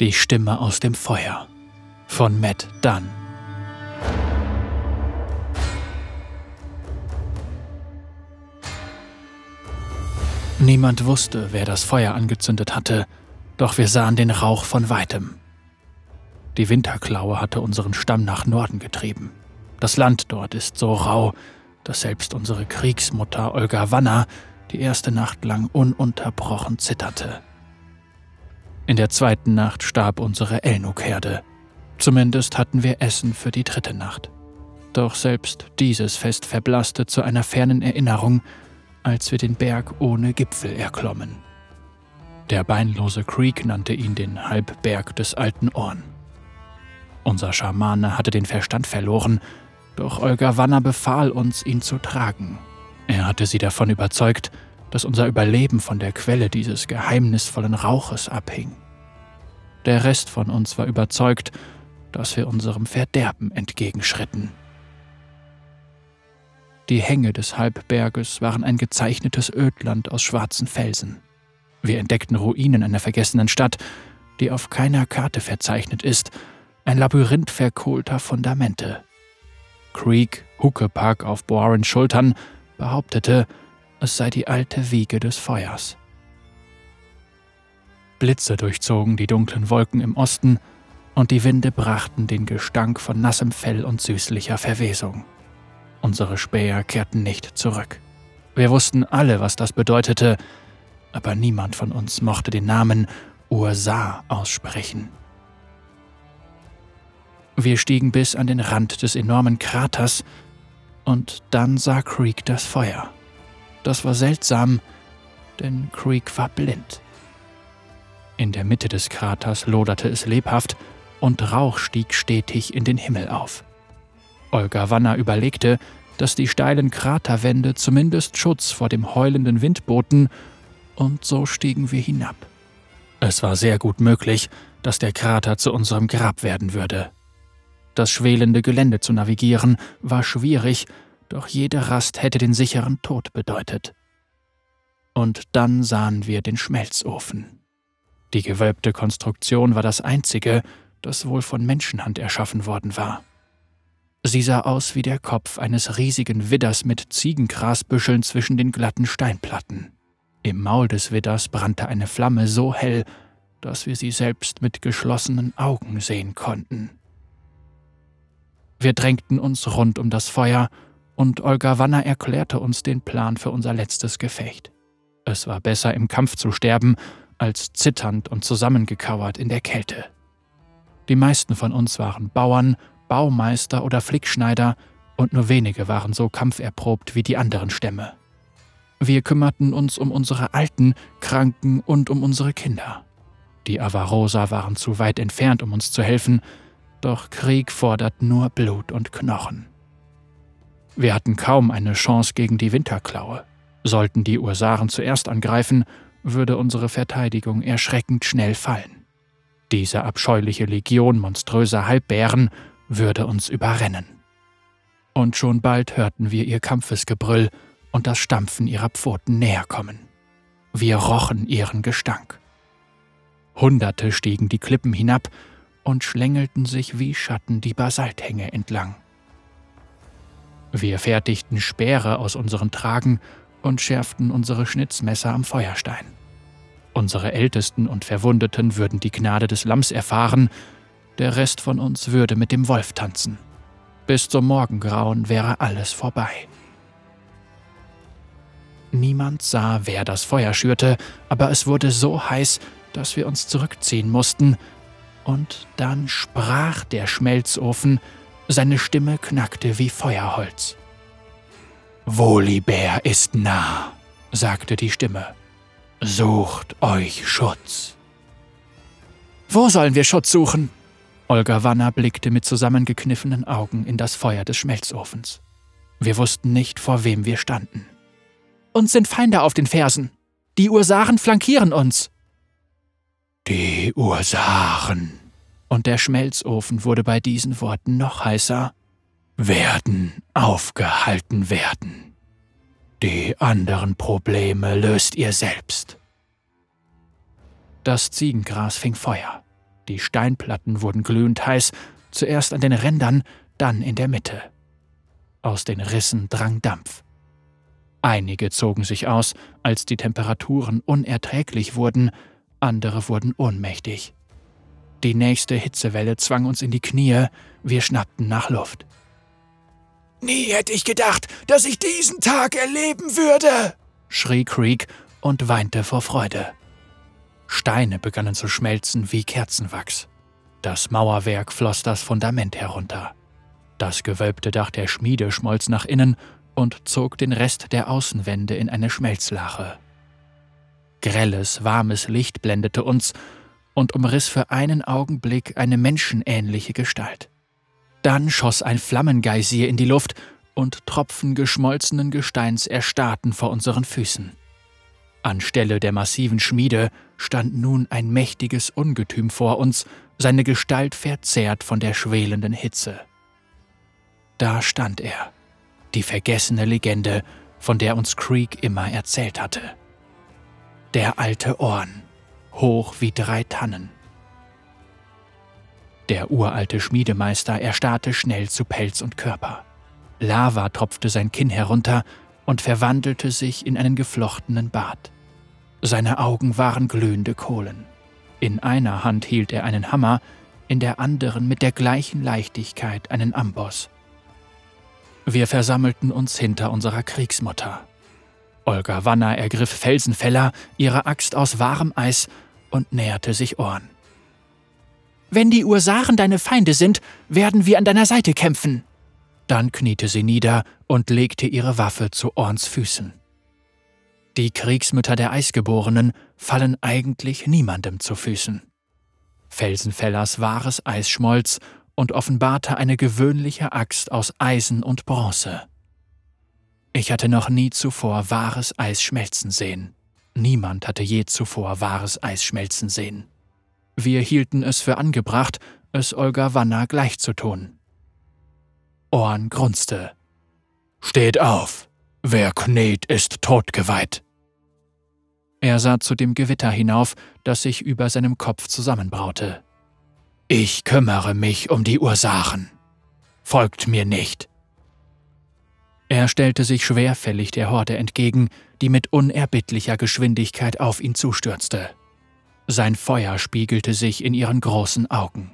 Die Stimme aus dem Feuer von Matt Dunn. Niemand wusste, wer das Feuer angezündet hatte, doch wir sahen den Rauch von weitem. Die Winterklaue hatte unseren Stamm nach Norden getrieben. Das Land dort ist so rau, dass selbst unsere Kriegsmutter Olga Wanner die erste Nacht lang ununterbrochen zitterte. In der zweiten Nacht starb unsere Elnuk-Herde. Zumindest hatten wir Essen für die dritte Nacht. Doch selbst dieses Fest verblasste zu einer fernen Erinnerung, als wir den Berg ohne Gipfel erklommen. Der beinlose Creek nannte ihn den Halbberg des alten Ohren. Unser Schamane hatte den Verstand verloren, doch Olga Wanner befahl uns, ihn zu tragen. Er hatte sie davon überzeugt, dass unser Überleben von der Quelle dieses geheimnisvollen Rauches abhing. Der Rest von uns war überzeugt, dass wir unserem Verderben entgegenschritten. Die Hänge des Halbberges waren ein gezeichnetes Ödland aus schwarzen Felsen. Wir entdeckten Ruinen einer vergessenen Stadt, die auf keiner Karte verzeichnet ist, ein Labyrinth verkohlter Fundamente. Creek, Huckepack auf Boarens Schultern, behauptete, es sei die alte Wiege des Feuers. Blitze durchzogen die dunklen Wolken im Osten, und die Winde brachten den Gestank von nassem Fell und süßlicher Verwesung. Unsere Späher kehrten nicht zurück. Wir wussten alle, was das bedeutete, aber niemand von uns mochte den Namen Ursa aussprechen. Wir stiegen bis an den Rand des enormen Kraters, und dann sah Creek das Feuer. Das war seltsam, denn Creek war blind. In der Mitte des Kraters loderte es lebhaft, und Rauch stieg stetig in den Himmel auf. Olga Wanner überlegte, dass die steilen Kraterwände zumindest Schutz vor dem heulenden Wind boten, und so stiegen wir hinab. Es war sehr gut möglich, dass der Krater zu unserem Grab werden würde. Das schwelende Gelände zu navigieren war schwierig, doch jede Rast hätte den sicheren Tod bedeutet. Und dann sahen wir den Schmelzofen. Die gewölbte Konstruktion war das einzige, das wohl von Menschenhand erschaffen worden war. Sie sah aus wie der Kopf eines riesigen Widders mit Ziegengrasbüscheln zwischen den glatten Steinplatten. Im Maul des Widders brannte eine Flamme so hell, dass wir sie selbst mit geschlossenen Augen sehen konnten. Wir drängten uns rund um das Feuer, und Olga Wanner erklärte uns den Plan für unser letztes Gefecht. Es war besser, im Kampf zu sterben, als zitternd und zusammengekauert in der Kälte. Die meisten von uns waren Bauern, Baumeister oder Flickschneider, und nur wenige waren so kampferprobt wie die anderen Stämme. Wir kümmerten uns um unsere Alten, Kranken und um unsere Kinder. Die Avarosa waren zu weit entfernt, um uns zu helfen, doch Krieg fordert nur Blut und Knochen. Wir hatten kaum eine Chance gegen die Winterklaue. Sollten die Ursaren zuerst angreifen, würde unsere Verteidigung erschreckend schnell fallen. Diese abscheuliche Legion monströser Halbbären würde uns überrennen. Und schon bald hörten wir ihr Kampfesgebrüll und das Stampfen ihrer Pfoten näher kommen. Wir rochen ihren Gestank. Hunderte stiegen die Klippen hinab und schlängelten sich wie Schatten die Basalthänge entlang. Wir fertigten Speere aus unseren Tragen und schärften unsere Schnitzmesser am Feuerstein. Unsere Ältesten und Verwundeten würden die Gnade des Lamms erfahren, der Rest von uns würde mit dem Wolf tanzen. Bis zum Morgengrauen wäre alles vorbei. Niemand sah, wer das Feuer schürte, aber es wurde so heiß, dass wir uns zurückziehen mussten, und dann sprach der Schmelzofen, seine Stimme knackte wie Feuerholz. Wolibär ist nah, sagte die Stimme. Sucht euch Schutz. Wo sollen wir Schutz suchen? Olga Wanner blickte mit zusammengekniffenen Augen in das Feuer des Schmelzofens. Wir wussten nicht, vor wem wir standen. Uns sind Feinde auf den Fersen. Die Ursaren flankieren uns. Die Ursaren. Und der Schmelzofen wurde bei diesen Worten noch heißer. Werden aufgehalten werden. Die anderen Probleme löst ihr selbst. Das Ziegengras fing Feuer. Die Steinplatten wurden glühend heiß, zuerst an den Rändern, dann in der Mitte. Aus den Rissen drang Dampf. Einige zogen sich aus, als die Temperaturen unerträglich wurden, andere wurden ohnmächtig. Die nächste Hitzewelle zwang uns in die Knie, wir schnappten nach Luft. Nie hätte ich gedacht, dass ich diesen Tag erleben würde, schrie Creek und weinte vor Freude. Steine begannen zu schmelzen wie Kerzenwachs. Das Mauerwerk floss das Fundament herunter. Das gewölbte Dach der Schmiede schmolz nach innen und zog den Rest der Außenwände in eine Schmelzlache. Grelles, warmes Licht blendete uns und umriss für einen Augenblick eine menschenähnliche Gestalt. Dann schoss ein Flammengeysir in die Luft und Tropfen geschmolzenen Gesteins erstarrten vor unseren Füßen. Anstelle der massiven Schmiede stand nun ein mächtiges Ungetüm vor uns, seine Gestalt verzerrt von der schwelenden Hitze. Da stand er, die vergessene Legende, von der uns Creek immer erzählt hatte. Der alte Orn, hoch wie drei Tannen. Der uralte Schmiedemeister erstarrte schnell zu Pelz und Körper. Lava tropfte sein Kinn herunter und verwandelte sich in einen geflochtenen Bart. Seine Augen waren glühende Kohlen. In einer Hand hielt er einen Hammer, in der anderen mit der gleichen Leichtigkeit einen Amboss. Wir versammelten uns hinter unserer Kriegsmutter. Olga Wanner ergriff Felsenfeller, ihre Axt aus wahrem Eis, und näherte sich Ohren. Wenn die Ursachen deine Feinde sind, werden wir an deiner Seite kämpfen. Dann kniete sie nieder und legte ihre Waffe zu Orns Füßen. Die Kriegsmütter der Eisgeborenen fallen eigentlich niemandem zu Füßen. Felsenfellers wahres Eis schmolz und offenbarte eine gewöhnliche Axt aus Eisen und Bronze. Ich hatte noch nie zuvor wahres Eis schmelzen sehen. Niemand hatte je zuvor wahres Eis schmelzen sehen. Wir hielten es für angebracht, es Olga Wanner gleichzutun. Orn grunzte. Steht auf! Wer knet, ist totgeweiht. Er sah zu dem Gewitter hinauf, das sich über seinem Kopf zusammenbraute. Ich kümmere mich um die Ursachen. Folgt mir nicht. Er stellte sich schwerfällig der Horde entgegen, die mit unerbittlicher Geschwindigkeit auf ihn zustürzte. Sein Feuer spiegelte sich in ihren großen Augen.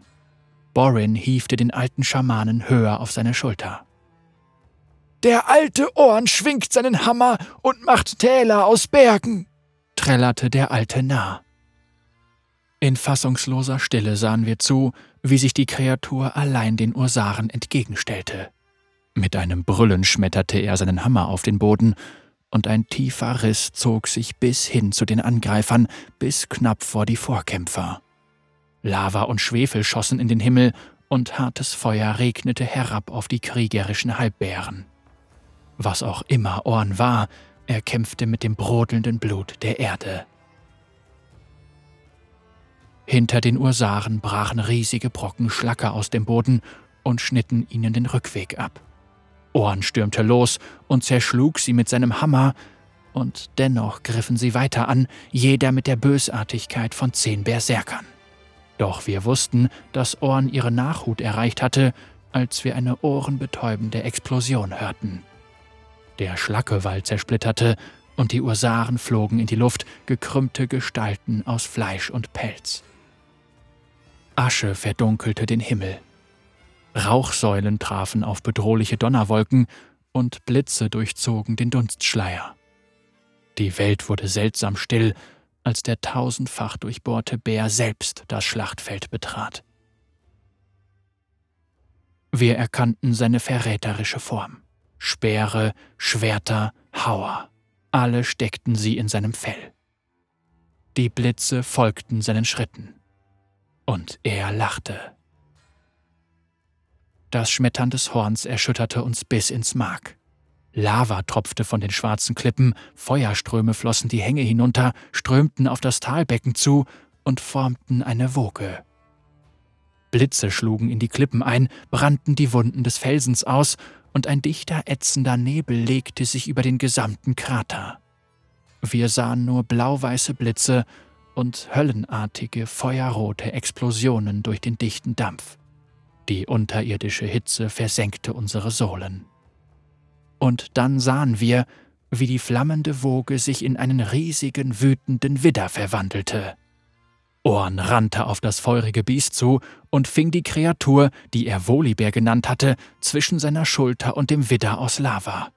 Borin hiefte den alten Schamanen höher auf seine Schulter. Der alte Orn schwingt seinen Hammer und macht Täler aus Bergen, trällerte der Alte nah. In fassungsloser Stille sahen wir zu, wie sich die Kreatur allein den Ursaren entgegenstellte. Mit einem Brüllen schmetterte er seinen Hammer auf den Boden und ein tiefer Riss zog sich bis hin zu den Angreifern, bis knapp vor die Vorkämpfer. Lava und Schwefel schossen in den Himmel, und hartes Feuer regnete herab auf die kriegerischen Halbbären. Was auch immer Orn war, er kämpfte mit dem brodelnden Blut der Erde. Hinter den Ursaren brachen riesige Brocken Schlacker aus dem Boden und schnitten ihnen den Rückweg ab. Ohren stürmte los und zerschlug sie mit seinem Hammer, und dennoch griffen sie weiter an, jeder mit der Bösartigkeit von zehn Berserkern. Doch wir wussten, dass Ohren ihre Nachhut erreicht hatte, als wir eine ohrenbetäubende Explosion hörten. Der Schlackewall zersplitterte und die Ursaren flogen in die Luft, gekrümmte Gestalten aus Fleisch und Pelz. Asche verdunkelte den Himmel. Rauchsäulen trafen auf bedrohliche Donnerwolken und Blitze durchzogen den Dunstschleier. Die Welt wurde seltsam still, als der tausendfach durchbohrte Bär selbst das Schlachtfeld betrat. Wir erkannten seine verräterische Form. Speere, Schwerter, Hauer, alle steckten sie in seinem Fell. Die Blitze folgten seinen Schritten. Und er lachte. Das Schmettern des Horns erschütterte uns bis ins Mark. Lava tropfte von den schwarzen Klippen, Feuerströme flossen die Hänge hinunter, strömten auf das Talbecken zu und formten eine Woge. Blitze schlugen in die Klippen ein, brannten die Wunden des Felsens aus, und ein dichter, ätzender Nebel legte sich über den gesamten Krater. Wir sahen nur blau-weiße Blitze und höllenartige, feuerrote Explosionen durch den dichten Dampf. Die unterirdische Hitze versenkte unsere Sohlen. Und dann sahen wir, wie die flammende Woge sich in einen riesigen, wütenden Widder verwandelte. Orn rannte auf das feurige Biest zu und fing die Kreatur, die er Volibear genannt hatte, zwischen seiner Schulter und dem Widder aus Lava.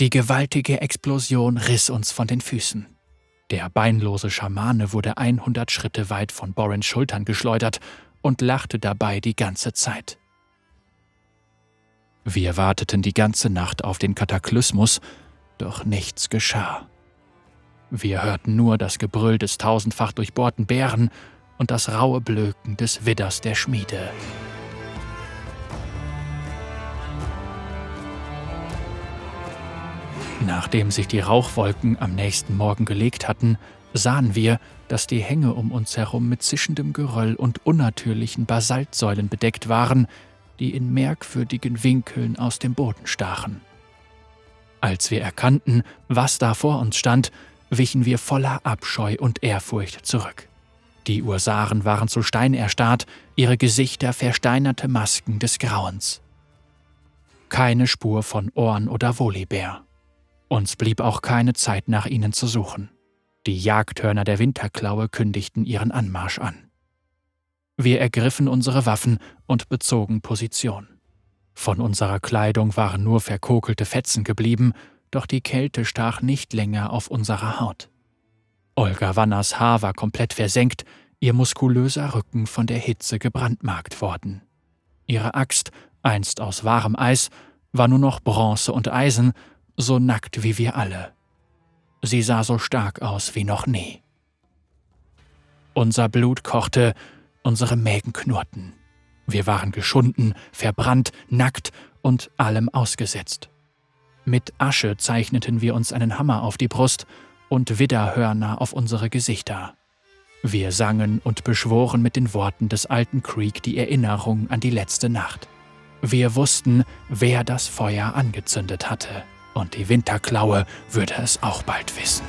Die gewaltige Explosion riss uns von den Füßen. Der beinlose Schamane wurde 100 Schritte weit von Borens Schultern geschleudert und lachte dabei die ganze Zeit. Wir warteten die ganze Nacht auf den Kataklysmus, doch nichts geschah. Wir hörten nur das Gebrüll des tausendfach durchbohrten Bären und das raue Blöken des Widders der Schmiede. Nachdem sich die Rauchwolken am nächsten Morgen gelegt hatten, sahen wir, dass die Hänge um uns herum mit zischendem Geröll und unnatürlichen Basaltsäulen bedeckt waren, die in merkwürdigen Winkeln aus dem Boden stachen. Als wir erkannten, was da vor uns stand, wichen wir voller Abscheu und Ehrfurcht zurück. Die Ursaren waren zu Stein erstarrt, ihre Gesichter versteinerte Masken des Grauens. Keine Spur von Ohren oder Volibär. Uns blieb auch keine Zeit, nach ihnen zu suchen. Die Jagdhörner der Winterklaue kündigten ihren Anmarsch an. Wir ergriffen unsere Waffen und bezogen Position. Von unserer Kleidung waren nur verkokelte Fetzen geblieben, doch die Kälte stach nicht länger auf unserer Haut. Olga Wanners Haar war komplett versenkt, ihr muskulöser Rücken von der Hitze gebrandmarkt worden. Ihre Axt, einst aus wahrem Eis, war nur noch Bronze und Eisen, so nackt wie wir alle. Sie sah so stark aus wie noch nie. Unser Blut kochte, unsere Mägen knurrten. Wir waren geschunden, verbrannt, nackt und allem ausgesetzt. Mit Asche zeichneten wir uns einen Hammer auf die Brust und Widderhörner auf unsere Gesichter. Wir sangen und beschworen mit den Worten des alten Creek die Erinnerung an die letzte Nacht. Wir wussten, wer das Feuer angezündet hatte, und die Winterklaue würde es auch bald wissen.